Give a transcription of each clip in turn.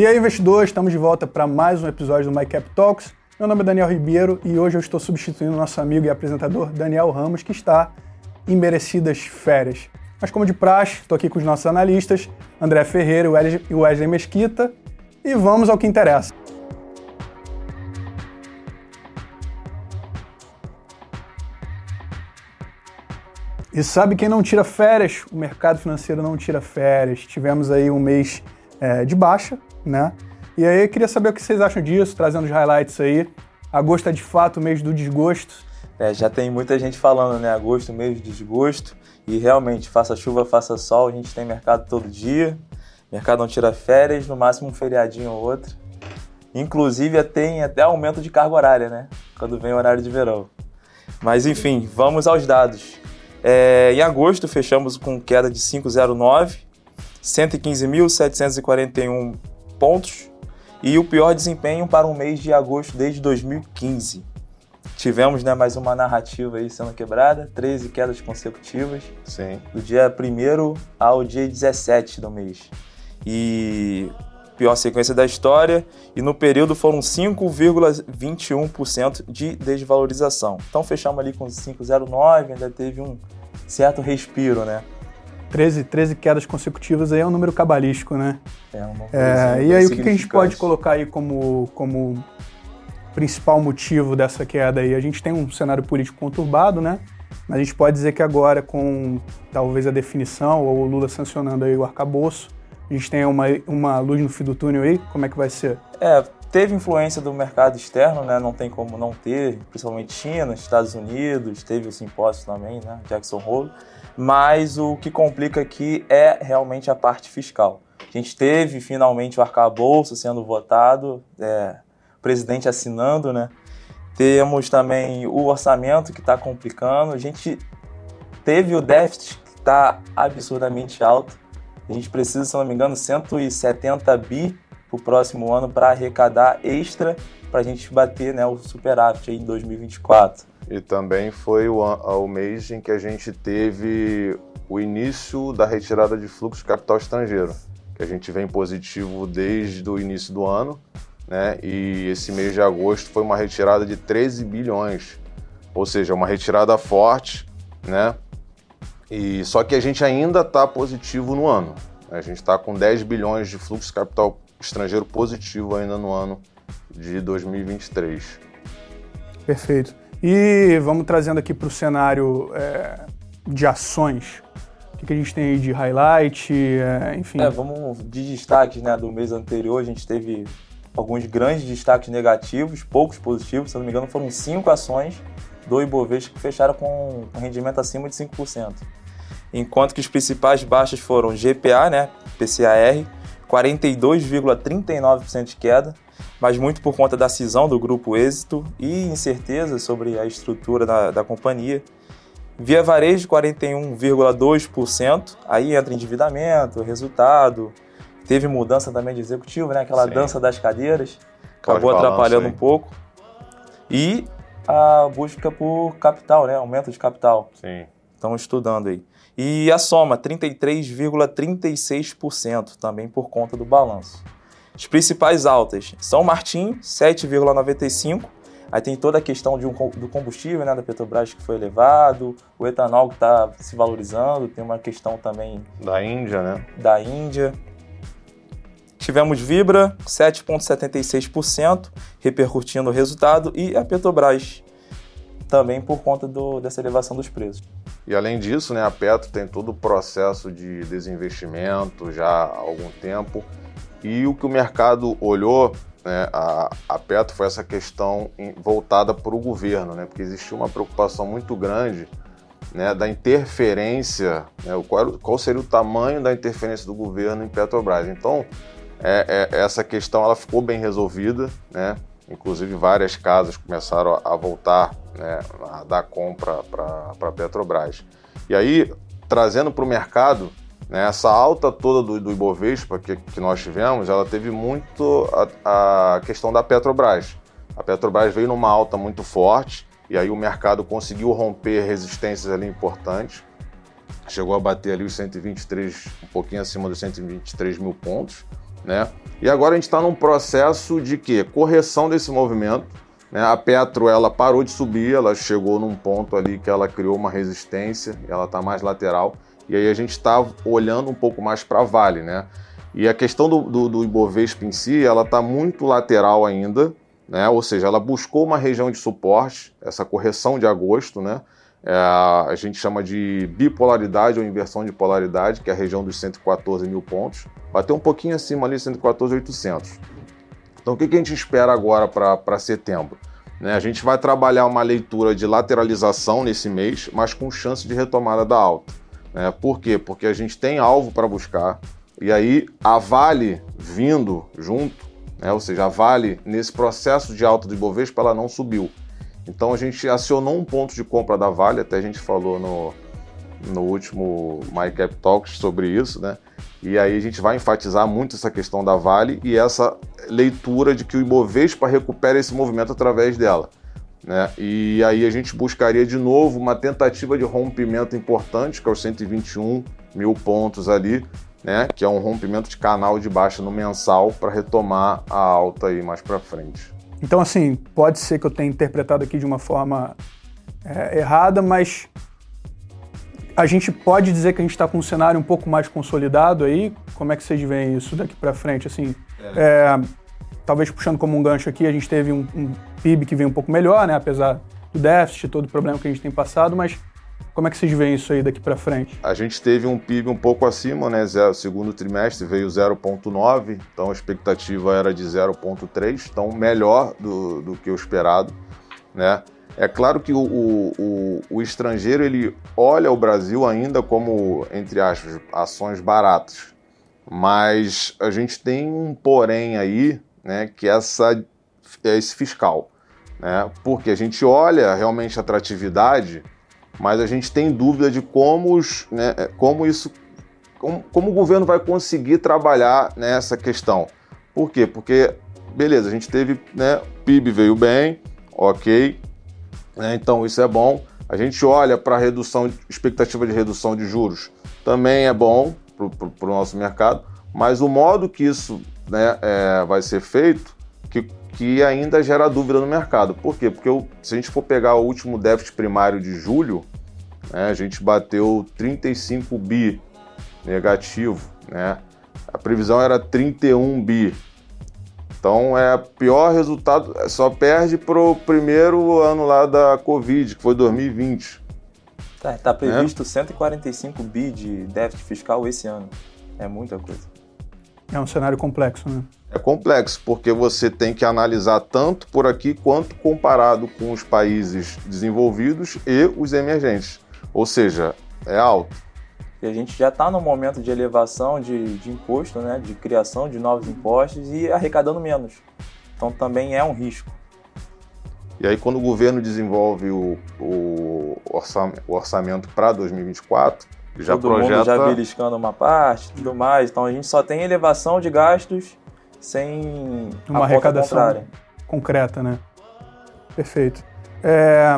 E aí, investidores, estamos de volta para mais um episódio do MyCap Talks. Meu nome é Daniel Ribeiro e hoje eu estou substituindo nosso amigo e apresentador Daniel Ramos, que está em merecidas férias. Mas como de praxe, estou aqui com os nossos analistas, André Ferreira e Wesley Mesquita, e vamos ao que interessa. E sabe quem não tira férias? O mercado financeiro não tira férias. Tivemos aí um mês é, de baixa, né? E aí eu queria saber o que vocês acham disso, trazendo os highlights aí. Agosto é de fato o mês do desgosto. É, já tem muita gente falando, né? Agosto, mês do desgosto. E realmente, faça chuva, faça sol, a gente tem mercado todo dia. mercado não tira férias, no máximo um feriadinho ou outro. Inclusive tem até aumento de carga horária, né? Quando vem o horário de verão. Mas enfim, vamos aos dados. É, em agosto fechamos com queda de 5,09, 115.741 pontos e o pior desempenho para um mês de agosto desde 2015. Tivemos né, mais uma narrativa aí sendo quebrada, 13 quedas consecutivas. Sim. Do dia 1 ao dia 17 do mês. E pior sequência da história, e no período foram 5,21% de desvalorização. Então fechamos ali com 5,09, ainda teve um certo respiro, né? 13, 13 quedas consecutivas aí é um número cabalístico, né? É uma é, E aí o que, que a gente pode colocar aí como, como principal motivo dessa queda aí? A gente tem um cenário político conturbado, né? Mas a gente pode dizer que agora com talvez a definição ou o Lula sancionando aí o arcabouço, a gente tem uma, uma luz no fim do túnel aí, como é que vai ser? É, teve influência do mercado externo, né? Não tem como não ter, principalmente China, Estados Unidos, teve o simpósio também, né? Jackson Hole mas o que complica aqui é realmente a parte fiscal. A gente teve finalmente o arcabouço sendo votado, é, o presidente assinando, né? Temos também o orçamento que está complicando. A gente teve o déficit que está absurdamente alto. A gente precisa, se não me engano, 170 bi para o próximo ano para arrecadar extra para a gente bater né, o superávit em 2024. E também foi o, o mês em que a gente teve o início da retirada de fluxo de capital estrangeiro, que a gente vem positivo desde o início do ano, né? E esse mês de agosto foi uma retirada de 13 bilhões, ou seja, uma retirada forte, né? E só que a gente ainda está positivo no ano. A gente está com 10 bilhões de fluxo de capital estrangeiro positivo ainda no ano de 2023. Perfeito. E vamos trazendo aqui para o cenário é, de ações. O que, que, a gente tem aí de highlight, é, enfim. É, vamos de destaques né, do mês anterior. A gente teve alguns grandes destaques negativos, poucos positivos. Se não me engano, foram cinco ações do Ibovespa que fecharam com um rendimento acima de 5%. Enquanto que os principais baixas foram GPA, né, PCAR, 42,39% de queda, mas muito por conta da cisão do grupo Êxito e incerteza sobre a estrutura da, da companhia. Via Varejo, 41,2%, aí entra endividamento, resultado, teve mudança também de executivo, né? aquela Sim. dança das cadeiras, acabou atrapalhando um pouco. E a busca por capital, né? aumento de capital. Sim. Estão estudando aí. E a soma, 33,36%, também por conta do balanço. As principais altas, São Martin, 7,95%. Aí tem toda a questão de um, do combustível, né, da Petrobras que foi elevado, o etanol que está se valorizando, tem uma questão também... Da Índia, né? Da Índia. Tivemos Vibra, 7,76%, repercutindo o resultado, e a Petrobras, também por conta do, dessa elevação dos preços. E além disso, né, a Petro tem todo o processo de desinvestimento já há algum tempo. E o que o mercado olhou, né, a, a Petro foi essa questão voltada para o governo, né, porque existia uma preocupação muito grande né, da interferência, né, qual, qual, seria o tamanho da interferência do governo em Petrobras. Então, é, é, essa questão ela ficou bem resolvida, né, inclusive várias casas começaram a, a voltar né, a dar compra para a Petrobras. E aí, trazendo para o mercado, né, essa alta toda do, do Ibovespa que, que nós tivemos, ela teve muito a, a questão da Petrobras. A Petrobras veio numa alta muito forte e aí o mercado conseguiu romper resistências ali importantes. Chegou a bater ali os 123, um pouquinho acima dos 123 mil pontos, né? E agora a gente está num processo de que correção desse movimento. Né? A Petro ela parou de subir, ela chegou num ponto ali que ela criou uma resistência, ela está mais lateral. E aí a gente está olhando um pouco mais para Vale, né? E a questão do, do, do Ibovespa em si, ela está muito lateral ainda, né? Ou seja, ela buscou uma região de suporte, essa correção de agosto, né? É, a gente chama de bipolaridade ou inversão de polaridade, que é a região dos 114 mil pontos. Bateu um pouquinho acima ali, 114,800. Então, o que, que a gente espera agora para setembro? Né, a gente vai trabalhar uma leitura de lateralização nesse mês, mas com chance de retomada da alta. Né? Por quê? Porque a gente tem alvo para buscar, e aí a Vale vindo junto, né? ou seja, a Vale nesse processo de alta do Ibovespa, ela não subiu. Então a gente acionou um ponto de compra da Vale, até a gente falou no, no último MyCap Talks sobre isso, né? E aí a gente vai enfatizar muito essa questão da Vale e essa leitura de que o Ibovespa recupera esse movimento através dela. Né? E aí a gente buscaria de novo uma tentativa de rompimento importante, que é os 121 mil pontos ali, né? que é um rompimento de canal de baixa no mensal para retomar a alta aí mais para frente. Então, assim, pode ser que eu tenha interpretado aqui de uma forma é, errada, mas a gente pode dizer que a gente está com um cenário um pouco mais consolidado aí. Como é que vocês veem isso daqui para frente? Assim, é. É, talvez puxando como um gancho aqui, a gente teve um, um PIB que veio um pouco melhor, né? Apesar do déficit, todo o problema que a gente tem passado, mas como é que vocês veem isso aí daqui para frente? A gente teve um PIB um pouco acima, né? Zero, segundo trimestre veio 0,9, então a expectativa era de 0,3, então melhor do, do que o esperado, né? É claro que o, o, o, estrangeiro ele olha o Brasil ainda como, entre aspas, ações baratas. Mas a gente tem um porém aí, né, que é, essa, é esse fiscal. Né? Porque a gente olha realmente a atratividade mas a gente tem dúvida de como, os, né, é, como isso, como, como, o governo vai conseguir trabalhar nessa questão. Por quê? Porque, beleza, a gente teve, né, PIB veio bem, ok, né, então isso é bom. A gente olha para a redução, expectativa de redução de juros, também é bom para o nosso mercado, mas o modo que isso né, é, vai ser feito, que que ainda gera dúvida no mercado. Por quê? Porque se a gente for pegar o último déficit primário de julho, né, a gente bateu 35 bi negativo, né? A previsão era 31 bi. Então é pior resultado, só perde pro primeiro ano lá da Covid, que foi 2020. Tá, tá previsto é? 145 bi de déficit fiscal esse ano. É muita coisa. É um cenário complexo, né? É complexo, porque você tem que analisar tanto por aqui quanto comparado com os países desenvolvidos e os emergentes. Ou seja, é alto. E a gente já está no momento de elevação de, de imposto, né, de criação de novos impostos e arrecadando menos. Então também é um risco. E aí, quando o governo desenvolve o, o orçamento, orçamento para 2024, já Todo projeta... mundo já beliscando uma parte tudo mais. Então a gente só tem elevação de gastos sem uma arrecadação concreta, né? Perfeito. É,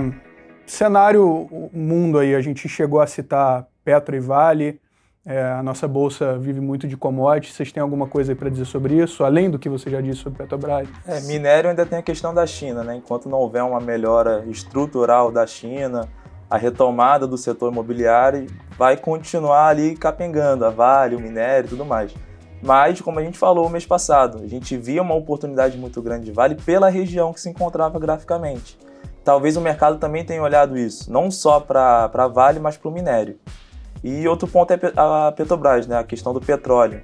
cenário mundo aí, a gente chegou a citar Petro e Vale. É, a nossa bolsa vive muito de commodities. Vocês têm alguma coisa para dizer sobre isso, além do que você já disse sobre Petrobras? É, minério ainda tem a questão da China, né? Enquanto não houver uma melhora estrutural da China, a retomada do setor imobiliário vai continuar ali capengando a Vale, o minério e tudo mais. Mas, como a gente falou mês passado, a gente via uma oportunidade muito grande de Vale pela região que se encontrava graficamente. Talvez o mercado também tenha olhado isso, não só para Vale, mas para o minério. E outro ponto é a Petrobras, né? a questão do petróleo.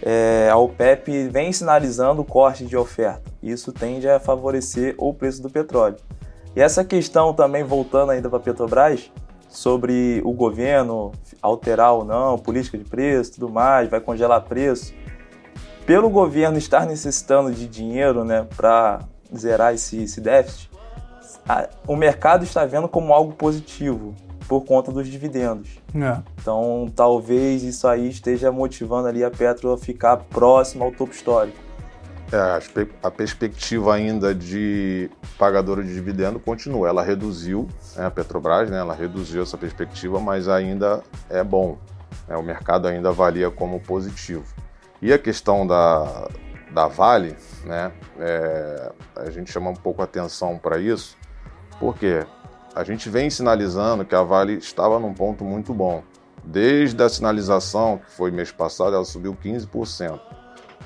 É, a OPEP vem sinalizando o corte de oferta. Isso tende a favorecer o preço do petróleo. E essa questão também, voltando ainda para a Petrobras, sobre o governo alterar ou não, política de preço tudo mais, vai congelar preço. Pelo governo estar necessitando de dinheiro né, para zerar esse, esse déficit, a, o mercado está vendo como algo positivo por conta dos dividendos. É. Então, talvez isso aí esteja motivando ali a Petro a ficar próxima ao topo histórico. É, a perspectiva ainda de pagadora de dividendo continua. Ela reduziu, né, a Petrobras, né, ela reduziu essa perspectiva, mas ainda é bom. Né, o mercado ainda avalia como positivo. E a questão da, da Vale, né, é, a gente chama um pouco atenção para isso, porque a gente vem sinalizando que a Vale estava num ponto muito bom. Desde a sinalização, que foi mês passado, ela subiu 15%.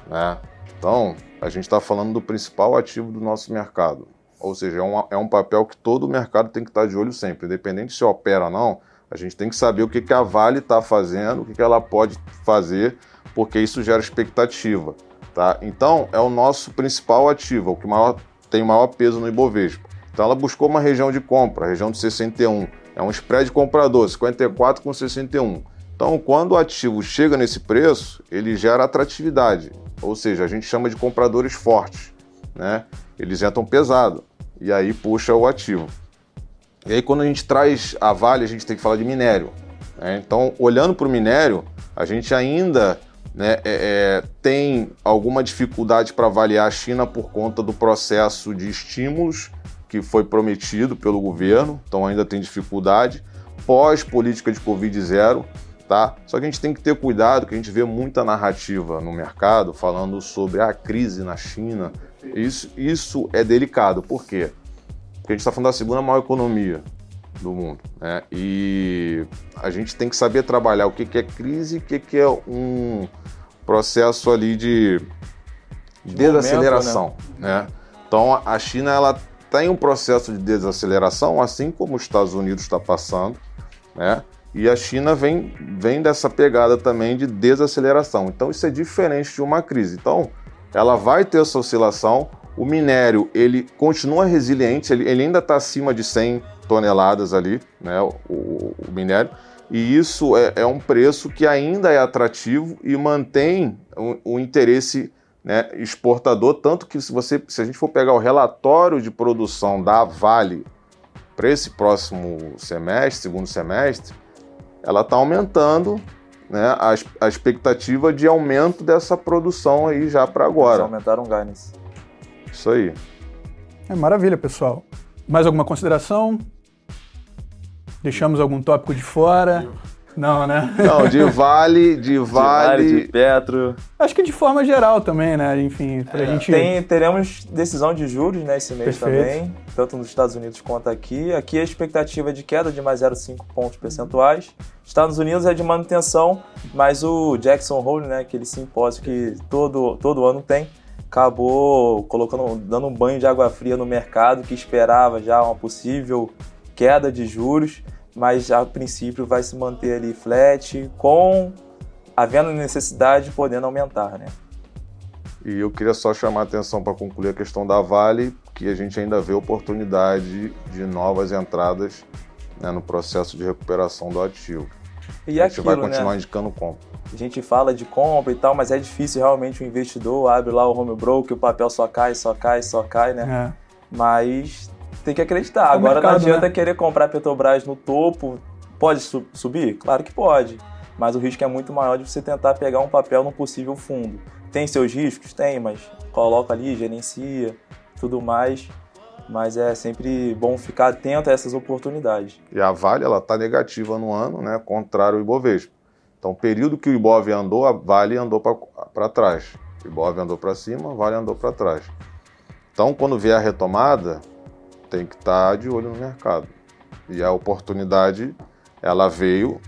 Né? Então, a gente está falando do principal ativo do nosso mercado. Ou seja, é um, é um papel que todo mercado tem que estar tá de olho sempre. Independente se opera ou não, a gente tem que saber o que, que a Vale está fazendo, o que, que ela pode fazer, porque isso gera expectativa. Tá? Então, é o nosso principal ativo, o que maior, tem maior peso no Ibovespa. Então, ela buscou uma região de compra, a região de 61. É um spread comprador, 54 com 61. Então, quando o ativo chega nesse preço, ele gera atratividade, ou seja, a gente chama de compradores fortes, né? Eles entram pesado e aí puxa o ativo. E aí, quando a gente traz a Vale, a gente tem que falar de minério. Né? Então, olhando para o minério, a gente ainda né, é, é, tem alguma dificuldade para avaliar a China por conta do processo de estímulos que foi prometido pelo governo, então ainda tem dificuldade. Pós-política de Covid zero, tá? Só que a gente tem que ter cuidado, que a gente vê muita narrativa no mercado falando sobre a crise na China. Isso, isso é delicado, por quê? Porque a gente está falando da segunda maior economia do mundo, né? E a gente tem que saber trabalhar o que, que é crise e o que, que é um processo ali de, de desaceleração, né? né? Então a China ela tem um processo de desaceleração, assim como os Estados Unidos está passando, né? E a China vem, vem dessa pegada também de desaceleração. Então isso é diferente de uma crise. Então ela vai ter essa oscilação. O minério ele continua resiliente, ele, ele ainda está acima de 100 toneladas ali, né? O, o, minério. E isso é, é, um preço que ainda é atrativo e mantém o, o interesse né, exportador, tanto que se, você, se a gente for pegar o relatório de produção da Vale para esse próximo semestre, segundo semestre, ela está aumentando né, a, a, expectativa de aumento dessa produção aí já para agora. Eles aumentaram o guidance. Isso aí. É maravilha, pessoal. Mais alguma consideração? Deixamos algum tópico de fora? Não, né? Não, de Vale, de Vale. De, vale, de Petro. Acho que de forma geral também, né? Enfim, pra é, gente. Tem, teremos decisão de juros né, esse mês Perfeito. também, tanto nos Estados Unidos quanto aqui. Aqui a expectativa é de queda de mais 0,5 pontos percentuais. Estados Unidos é de manutenção, mas o Jackson Hole, né, aquele simpósio que todo, todo ano tem, acabou colocando, dando um banho de água fria no mercado que esperava já uma possível queda de juros mas a princípio vai se manter ali flat, com havendo necessidade podendo aumentar, né? E eu queria só chamar a atenção para concluir a questão da Vale, que a gente ainda vê oportunidade de novas entradas né, no processo de recuperação do ativo. E a gente aquilo, vai continuar né? indicando compra. A gente fala de compra e tal, mas é difícil realmente o investidor abre lá o home broker, o papel só cai, só cai, só cai, né? É. Mas tem que acreditar. Agora mercado, não adianta né? querer comprar Petrobras no topo. Pode su subir? Claro que pode. Mas o risco é muito maior de você tentar pegar um papel num possível fundo. Tem seus riscos? Tem, mas coloca ali, gerencia, tudo mais. Mas é sempre bom ficar atento a essas oportunidades. E a Vale ela está negativa no ano, né? Contrário ao Ibovespa. Então, período que o Ibov andou, a Vale andou para trás. O Ibov andou para cima, a Vale andou para trás. Então, quando vier a retomada, tem que estar tá de olho no mercado. E a oportunidade, ela veio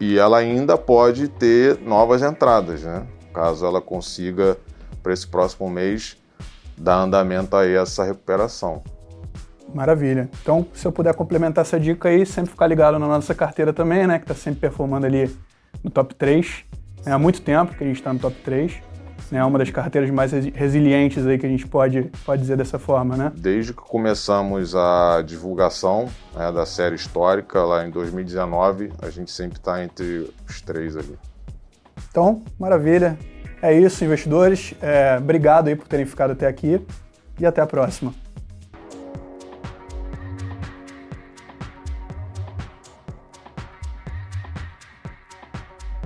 e ela ainda pode ter novas entradas, né? Caso ela consiga, para esse próximo mês, dar andamento a essa recuperação. Maravilha. Então, se eu puder complementar essa dica aí, sempre ficar ligado na nossa carteira também, né? Que está sempre performando ali no top 3. É, há muito tempo que a gente está no top 3 né? Uma das carteiras mais resilientes aí que a gente pode, pode dizer dessa forma, né? Desde que começamos a divulgação né, da série histórica lá em 2019, a gente sempre está entre os três ali. Então, maravilha. É isso, investidores. É, obrigado aí por terem ficado até aqui e até a próxima.